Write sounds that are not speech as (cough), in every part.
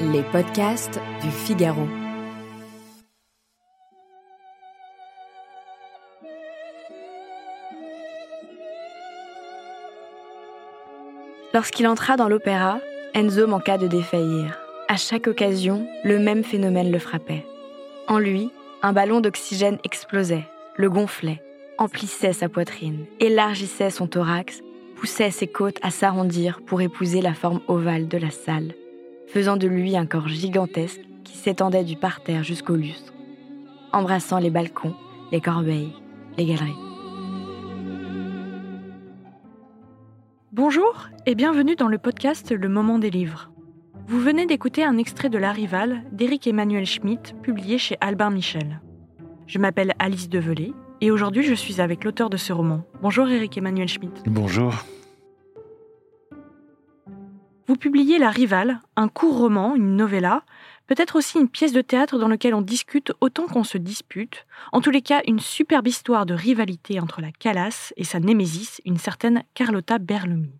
Les podcasts du Figaro. Lorsqu'il entra dans l'opéra, Enzo manqua de défaillir. À chaque occasion, le même phénomène le frappait. En lui, un ballon d'oxygène explosait, le gonflait, emplissait sa poitrine, élargissait son thorax, poussait ses côtes à s'arrondir pour épouser la forme ovale de la salle, faisant de lui un corps gigantesque qui s'étendait du parterre jusqu'au lustre, embrassant les balcons, les corbeilles, les galeries. Bonjour et bienvenue dans le podcast Le Moment des livres. Vous venez d'écouter un extrait de La Rivale d'Éric Emmanuel Schmitt, publié chez Albin Michel. Je m'appelle Alice Develay et aujourd'hui je suis avec l'auteur de ce roman. Bonjour Éric Emmanuel Schmitt. Bonjour. Vous publiez La Rivale, un court roman, une novella, peut-être aussi une pièce de théâtre dans laquelle on discute autant qu'on se dispute, en tous les cas une superbe histoire de rivalité entre la Calas et sa némésis, une certaine Carlotta Berlomi.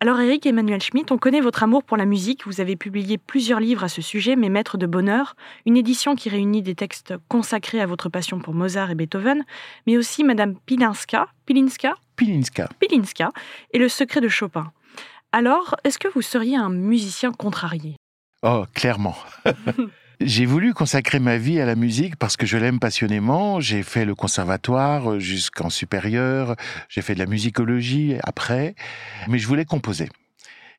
Alors Eric Emmanuel Schmitt, on connaît votre amour pour la musique, vous avez publié plusieurs livres à ce sujet, Mes Maîtres de Bonheur, une édition qui réunit des textes consacrés à votre passion pour Mozart et Beethoven, mais aussi Madame Pilinska, Pilinska? Pilinska. Pilinska et Le Secret de Chopin. Alors, est-ce que vous seriez un musicien contrarié? Oh, clairement. (laughs) J'ai voulu consacrer ma vie à la musique parce que je l'aime passionnément. J'ai fait le conservatoire jusqu'en supérieur. J'ai fait de la musicologie après. Mais je voulais composer.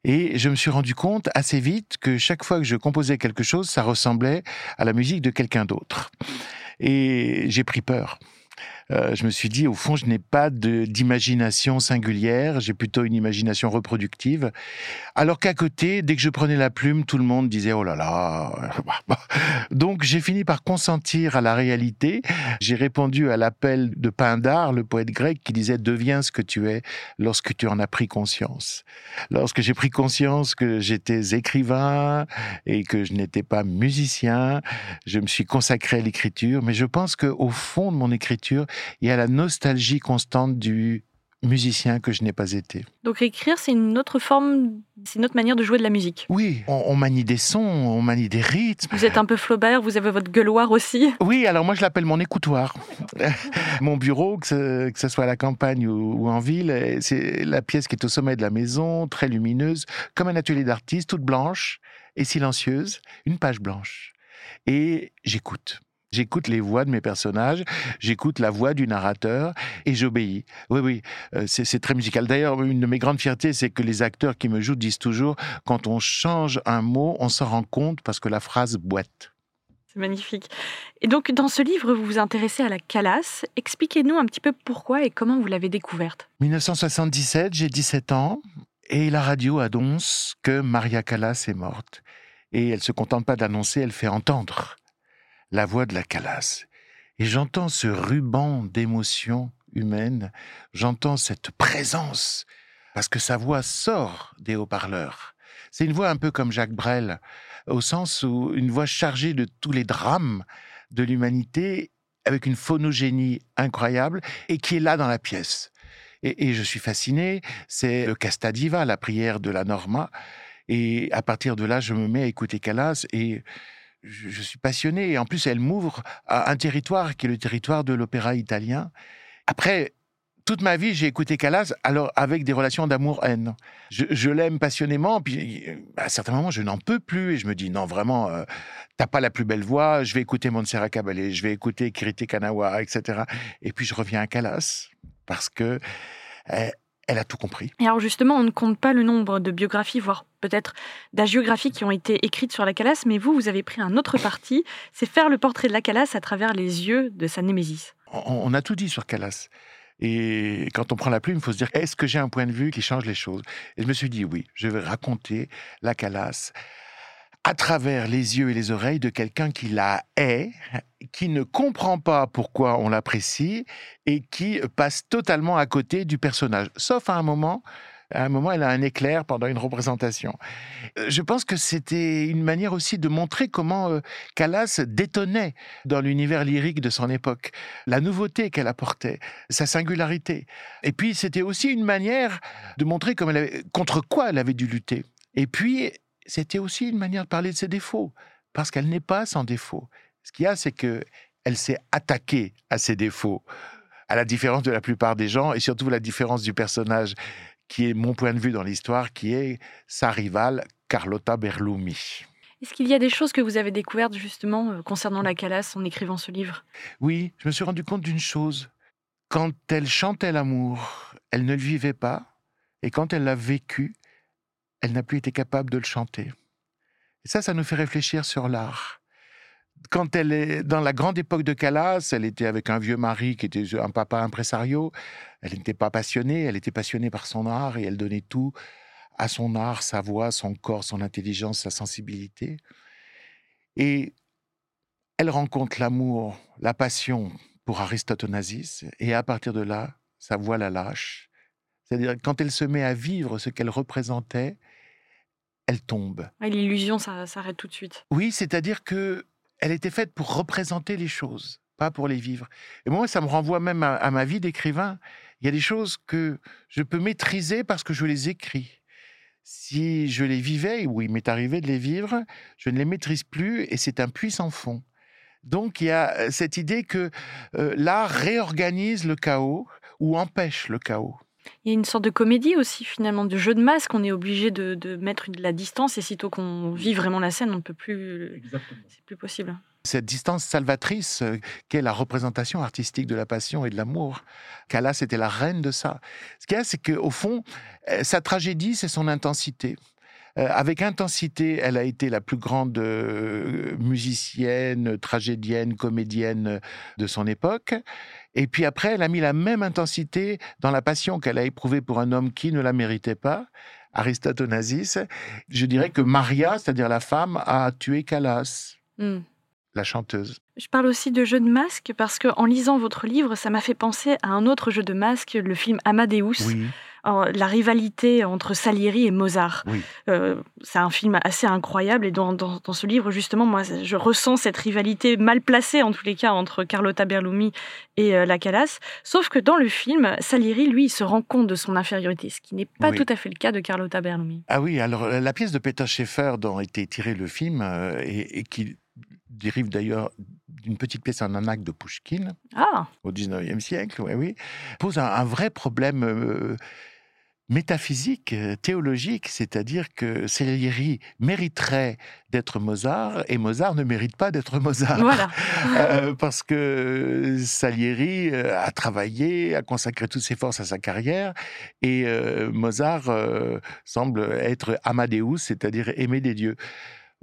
Et je me suis rendu compte assez vite que chaque fois que je composais quelque chose, ça ressemblait à la musique de quelqu'un d'autre. Et j'ai pris peur. Euh, je me suis dit, au fond, je n'ai pas d'imagination singulière, j'ai plutôt une imagination reproductive. Alors qu'à côté, dès que je prenais la plume, tout le monde disait, oh là là. (laughs) Donc j'ai fini par consentir à la réalité. J'ai répondu à l'appel de Pindare, le poète grec, qui disait, deviens ce que tu es lorsque tu en as pris conscience. Lorsque j'ai pris conscience que j'étais écrivain et que je n'étais pas musicien, je me suis consacré à l'écriture, mais je pense qu'au fond de mon écriture, il y a la nostalgie constante du musicien que je n'ai pas été. Donc écrire, c'est une autre forme, c'est une autre manière de jouer de la musique. Oui, on, manie des sons, on manie des rythmes. Vous êtes un peu Flaubert, vous avez votre gueuloir aussi. Oui, alors moi je l'appelle mon écoutoir. (laughs) mon bureau, que ce, que ce, soit à la campagne ou, ou en ville, c'est la pièce qui est au sommet de la maison, très lumineuse, comme un atelier d'artiste, toute blanche et silencieuse, une page blanche. Et j'écoute. J'écoute les voix de mes personnages, j'écoute la voix du narrateur et j'obéis. Oui, oui, euh, c'est très musical. D'ailleurs, une de mes grandes fiertés, c'est que les acteurs qui me jouent disent toujours, quand on change un mot, on s'en rend compte parce que la phrase boite. C'est magnifique. Et donc, dans ce livre, vous vous intéressez à la Calas. Expliquez-nous un petit peu pourquoi et comment vous l'avez découverte. 1977, j'ai 17 ans et la radio annonce que Maria Callas est morte. Et elle se contente pas d'annoncer, elle fait entendre la voix de la calasse. Et j'entends ce ruban d'émotions humaines, j'entends cette présence, parce que sa voix sort des haut-parleurs. C'est une voix un peu comme Jacques Brel, au sens où une voix chargée de tous les drames de l'humanité, avec une phonogénie incroyable, et qui est là dans la pièce. Et, je suis fasciné, c'est le Casta Diva, la prière de la Norma, et à partir de là, je me mets à écouter Calas, et je, suis passionné. Et en plus, elle m'ouvre à un territoire qui est le territoire de l'opéra italien. Après, toute ma vie, j'ai écouté Callas, alors avec des relations d'amour-haine. Je, l'aime passionnément, puis à certains moments, je n'en peux plus, et je me dis, non, vraiment, euh, t'as pas la plus belle voix, je vais écouter Montserrat Caballé, je vais écouter Kirite Kanawa, etc. Et puis je reviens à Callas, parce que eh, elle a tout compris. Et alors justement, on ne compte pas le nombre de biographies, voire peut-être d'agiographies qui ont été écrites sur la Calas, mais vous, vous avez pris un autre parti, c'est faire le portrait de la Calas à travers les yeux de sa némésis. On, a tout dit sur Calas. Et quand on prend la plume, il faut se dire est-ce que j'ai un point de vue qui change les choses? Et je me suis dit oui, je vais raconter la Calas à travers les yeux et les oreilles de quelqu'un qui la hait, qui ne comprend pas pourquoi on l'apprécie et qui passe totalement à côté du personnage. Sauf à un moment, à un moment, elle a un éclair pendant une représentation. Euh, je pense que c'était une manière aussi de montrer comment euh, Callas détonnait dans l'univers lyrique de son époque, la nouveauté qu'elle apportait, sa singularité. Et puis, c'était aussi une manière de montrer contre quoi elle avait dû lutter. Et puis, c'était aussi une manière de parler de ses défauts, parce qu'elle n'est pas sans défauts. Ce qu'il y a, c'est que elle s'est attaquée à ses défauts, à la différence de la plupart des gens, et surtout la différence du personnage qui est mon point de vue dans l'histoire, qui est sa rivale Carlotta Berlumi. Est-ce qu'il y a des choses que vous avez découvertes justement euh, concernant la Calas en écrivant ce livre? Oui, je me suis rendu compte d'une chose. Quand elle chantait l'amour, elle ne le vivait pas, et quand elle l'a vécu, elle n'a plus été capable de le chanter. Et ça, ça nous fait réfléchir sur l'art quand elle est dans la grande époque de Calas, elle était avec un vieux mari qui était un papa impresario. Elle n'était pas passionnée, elle était passionnée par son art et elle donnait tout à son art, sa voix, son corps, son intelligence, sa sensibilité. Et elle rencontre l'amour, la passion pour Aristote Onassis et à partir de là, sa voix la lâche. C'est-à-dire quand elle se met à vivre ce qu'elle représentait, elle tombe. L'illusion s'arrête tout de suite. Oui, c'est-à-dire que elle était faite pour représenter les choses, pas pour les vivre. Et moi, ça me renvoie même à, ma vie d'écrivain. Il y a des choses que je peux maîtriser parce que je les écris. Si je les vivais, ou il m'est arrivé de les vivre, je ne les maîtrise plus et c'est un puissant fond. Donc il y a euh, cette idée que euh, l'art réorganise le chaos ou empêche le chaos. Il y a une sorte de comédie aussi, finalement, de jeu de masque. On est obligé de, mettre de la distance et sitôt qu'on vit vraiment la scène, on ne peut plus. C'est plus possible. Cette distance salvatrice euh, qu'est la représentation artistique de la passion et de l'amour. Callas était la reine de ça. Ce qu'il y a, c'est qu'au fond, euh, sa tragédie, c'est son intensité. Euh, avec intensité, elle a été la plus grande musicienne, tragédienne, comédienne de son époque. Et puis après, elle a mis la même intensité dans la passion qu'elle a éprouvée pour un homme qui ne la méritait pas, Aristote Onassis. Je dirais que Maria, c'est-à-dire la femme, a tué Callas. Hmm. La chanteuse. Je parle aussi de jeu de masque parce que en lisant votre livre, ça m'a fait penser à un autre jeu de masque, le film Amadeus. Oui la rivalité entre Salieri et Mozart. Euh, c'est un film assez incroyable et dans, ce livre, justement, moi, je ressens cette rivalité mal placée, en tous les cas, entre Carlotta Berlumi et euh, la Calas. Sauf que dans le film, Salieri, lui, il se rend compte de son infériorité, ce qui n'est pas tout à fait le cas de Carlotta Berlumi. Ah oui, alors euh, la pièce de Peter Schaeffer dont a été tiré le film et, qui dérive d'ailleurs d'une petite pièce en anac de Pushkin ah. au 19e siècle, oui, oui, pose un, vrai problème métaphysique, euh, théologique, c'est-à-dire que Salieri mériterait d'être Mozart et Mozart ne mérite pas d'être Mozart. Voilà. (laughs) Euh, parce que Salieri euh, a travaillé, a consacré toutes ses forces à sa carrière et Mozart semble être Amadeus, c'est-à-dire aimé des dieux.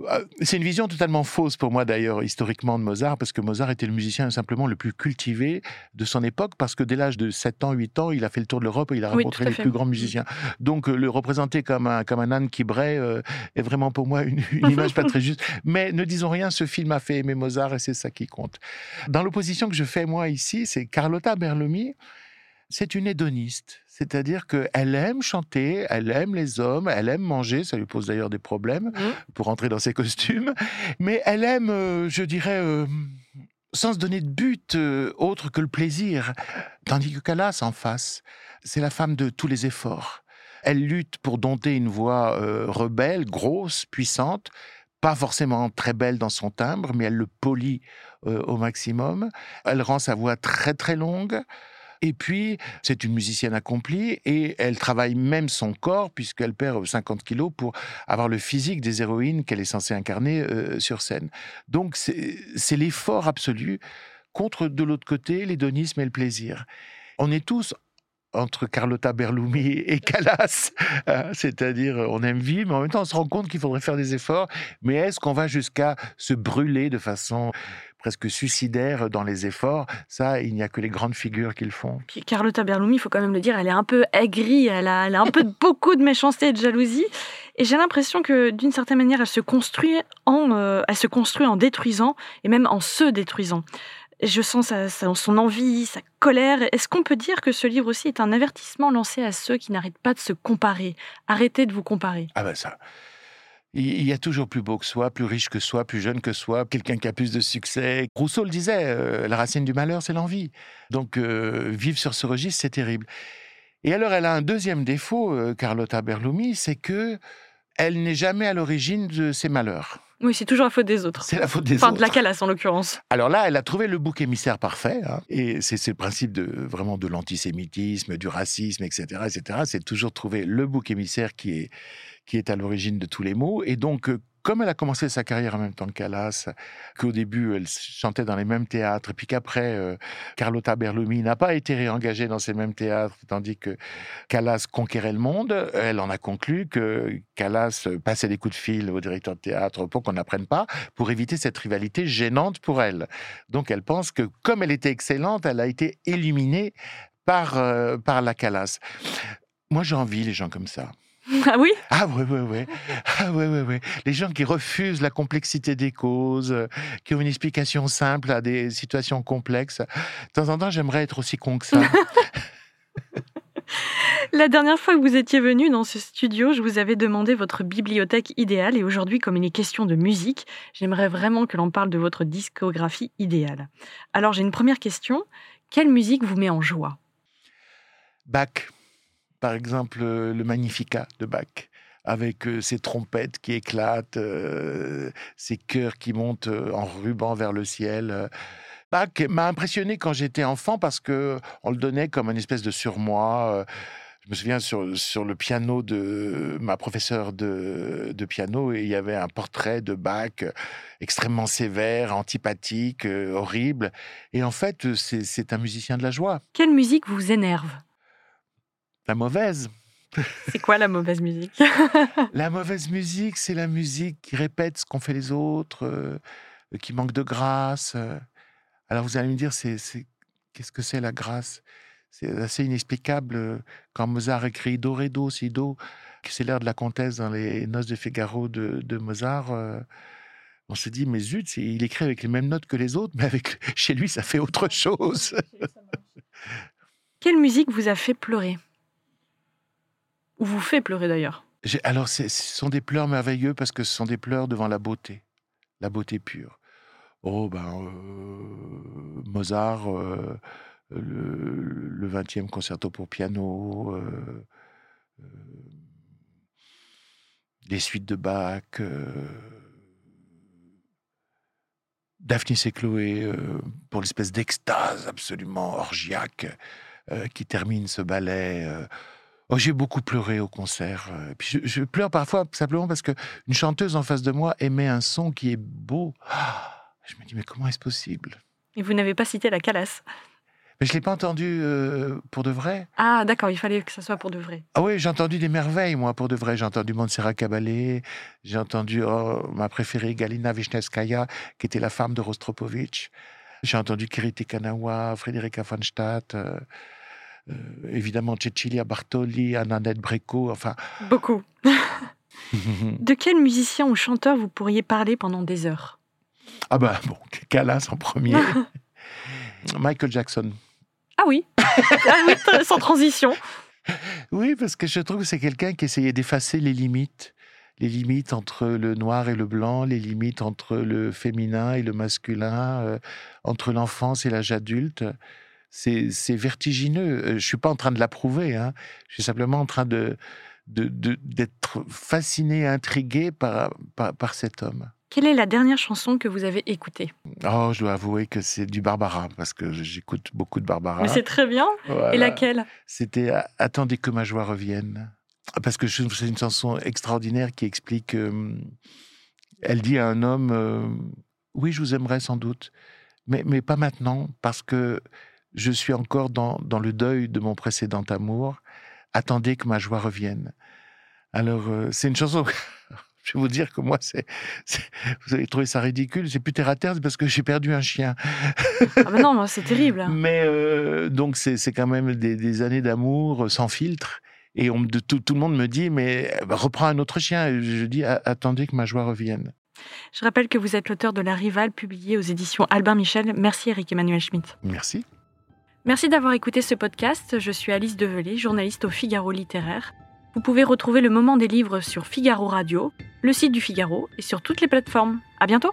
Euh, c'est une vision totalement fausse pour moi d'ailleurs historiquement de Mozart, parce que Mozart était le musicien simplement le plus cultivé de son époque, parce que dès l'âge de 7 ans, 8 ans, il a fait le tour de l'Europe et il a rencontré les plus grands mm. musiciens. Donc euh, le représenter comme un, comme un âne qui braie euh, est vraiment pour moi une, une image pas très juste. (laughs) Mais ne disons rien, ce film a fait aimer Mozart et c'est ça qui compte. Dans l'opposition que je fais moi ici, c'est Carlotta Berlomi, c'est une hédoniste. C'est-à-dire qu'elle aime chanter, elle aime les hommes, elle aime manger, ça lui pose d'ailleurs des problèmes mmh. pour entrer dans ses costumes, mais elle aime, euh, je dirais, euh, sans se donner de but euh, autre que le plaisir. Tandis que Calas, en face, c'est la femme de tous les efforts. Elle lutte pour dompter une voix rebelle, grosse, puissante, pas forcément très belle dans son timbre, mais elle le polit au maximum. Elle rend sa voix très très longue. Et puis, c'est une musicienne accomplie et elle travaille même son corps puisqu'elle perd 50 kilos pour avoir le physique des héroïnes qu'elle est censée incarner euh, sur scène. Donc, c'est l'effort absolu contre, de l'autre côté, l'hédonisme et le plaisir. On est tous entre Carlotta Berlumi et (laughs) Callas, hein, c'est-à-dire on aime vivre, mais en même temps on se rend compte qu'il faudrait faire des efforts, mais est-ce qu'on va jusqu'à se brûler de façon presque suicidaire dans les efforts. Ça, il n'y a que les grandes figures qui le font. Puis Carlotta Berlumi, il faut quand même le dire, elle est un peu aigrie, elle a, elle a un peu (laughs) beaucoup de méchanceté et de jalousie. Et j'ai l'impression que d'une certaine manière, elle se construit en, euh, elle se construit en détruisant et même en se détruisant. Je sens sa, sa- son envie, sa colère. Est-ce qu'on peut dire que ce livre aussi est un avertissement lancé à ceux qui n'arrêtent pas de se comparer? Arrêtez de vous comparer. Ah ben ça. Il y a toujours plus beau que soi, plus riche que soi, plus jeune que soi, quelqu'un qui a plus de succès. Rousseau le disait, euh, la racine du malheur, c'est l'envie. Donc euh, vivre sur ce registre, c'est terrible. Et alors, elle a un deuxième défaut, euh, Carlotta Berlumi, c'est que elle n'est jamais à l'origine de ses malheurs. Oui, c'est toujours la faute des autres. C'est la faute des Enfin, autres. de la calasse en l'occurrence. Alors là, elle a trouvé le bouc émissaire parfait. hein. et c'est c'est le principe de vraiment de l'antisémitisme, du racisme, etc., etc. C'est toujours trouver le bouc émissaire qui est qui est à l'origine de tous les maux. Et donc, euh, comme elle a commencé sa carrière en même temps que Calas, qu'au début elle chantait dans les mêmes théâtres, et puis qu'après euh, Carlotta Berlumi n'a pas été réengagée dans ces mêmes théâtres, tandis que Calas conquérait le monde, elle en a conclu que Calas passait des coups de fil au directeur de théâtre pour qu'on n'apprenne pas, pour éviter cette rivalité gênante pour elle. Donc elle pense que comme elle était excellente, elle a été éliminée par, euh, par la Calas. Moi, j'ai envie les gens comme ça. Ah oui? Ah ouais, ouais, ouais. Ah ouais, ouais, ouais. Les gens qui refusent la complexité des causes, euh, qui ont une explication simple à des situations complexes. De temps en temps, j'aimerais être aussi con que ça. (laughs) La dernière fois que vous étiez venu dans ce studio, je vous avais demandé votre bibliothèque idéale et aujourd'hui, comme il est question de musique, j'aimerais vraiment que l'on parle de votre discographie idéale. Alors j'ai une première question. Quelle musique vous met en joie? Bach, par exemple, euh, le Magnificat de Bach, avec euh, ses trompettes qui éclatent, euh, ses chœurs qui montent en ruban vers le ciel. Bach m'a impressionné quand j'étais enfant parce que on le donnait comme une espèce de surmoi. Je me souviens sur, le piano de ma professeure de, de piano, et il y avait un portrait de Bach extrêmement sévère, antipathique, horrible. Et en fait, c'est un musicien de la joie, Quelle musique vous énerve? La mauvaise. C'est quoi la mauvaise musique? (laughs) La mauvaise musique, c'est la musique qui répète ce qu'ont fait les autres, euh, qui manque de grâce. euh. Alors vous allez me dire, c'est, qu'est-ce que c'est la grâce? C'est assez inexplicable. euh, Quand Mozart écrit Do, Ré, Do, Si, Do, que c'est l'air de la comtesse dans les Noces de Figaro de, de Mozart, euh, on se dit, mais zut, il écrit avec les mêmes notes que les autres, mais avec, chez lui, ça fait autre chose. (laughs) Quelle musique vous a fait pleurer? Ou vous fait pleurer d'ailleurs Alors, ce sont des pleurs merveilleux parce que ce sont des pleurs devant la beauté, la beauté pure. Oh, ben, euh, Mozart, euh, le, le 20e concerto pour piano, euh, les suites de Bach, Daphnis et Chloé, pour l'espèce d'extase absolument orgiaque qui termine ce ballet. Oh, j'ai beaucoup pleuré au concert. euh, Puis je, je pleure parfois simplement parce que une chanteuse en face de moi émet un son qui est beau. Ah, je me dis mais comment est-ce possible? Et vous n'avez pas cité la calasse? Mais je l'ai pas entendu euh, pour de vrai. Ah d'accord, il fallait que ça soit pour de vrai. Ah oui, j'ai entendu des merveilles moi pour de vrai. J'ai entendu Montserrat Caballé, j'ai entendu oh, ma préférée Galina Wisniewskaja qui était la femme de Rostropovitch. J'ai entendu Kiriti Kanawa, Frédérica von Stadt. euh, euh, évidemment Cecilia Bartoli, Annette Brecco, enfin. Beaucoup. (laughs) De quel musicien ou chanteur vous pourriez parler pendant des heures? Ah bah bon, Calas en premier. (laughs) Michael Jackson. Ah oui, ah oui sans transition. Oui, parce que je trouve que c'est quelqu'un qui essayait d'effacer les limites. Les limites entre le noir et le blanc, les limites entre le féminin et le masculin, euh, entre l'enfance et l'âge adulte. C'est vertigineux. Je suis pas en train de l'approuver. Hein. Je suis simplement en train de d'être fasciné, intrigué par, par, par cet homme. Quelle est la dernière chanson que vous avez écoutée? Oh, je dois avouer que c'est du Barbara, parce que j'écoute beaucoup de Barbara. Mais c'est très bien. Voilà. Et laquelle? C'était A- Attendez que ma joie revienne. Parce que c'est une chanson extraordinaire qui explique. euh, elle dit à un homme euh, Oui, je vous aimerais sans doute, mais, mais pas maintenant, parce que je suis encore dans, dans le deuil de mon précédent amour. Attendez que ma joie revienne. Alors, euh, c'est une chanson. (laughs) je vais vous dire que moi, c'est, vous allez trouver ça ridicule. C'est plus terre à terre, c'est parce que j'ai perdu un chien. Ah bah non, c'est terrible. Mais euh, donc, c'est, c'est quand même des, des années d'amour sans filtre. Et on, tout, tout le monde me dit, mais bah, reprends un autre chien. Et je dis, attendez que ma joie revienne. Je rappelle que vous êtes l'auteur de La Rivale, publié aux éditions Albin Michel. Merci Eric Emmanuel Schmitt. Merci. Merci d'avoir écouté ce podcast. Je suis Alice Develay, journaliste au Figaro littéraire. Vous pouvez retrouver le moment des livres sur Figaro Radio, le site du Figaro et sur toutes les plateformes. À bientôt!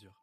mesure.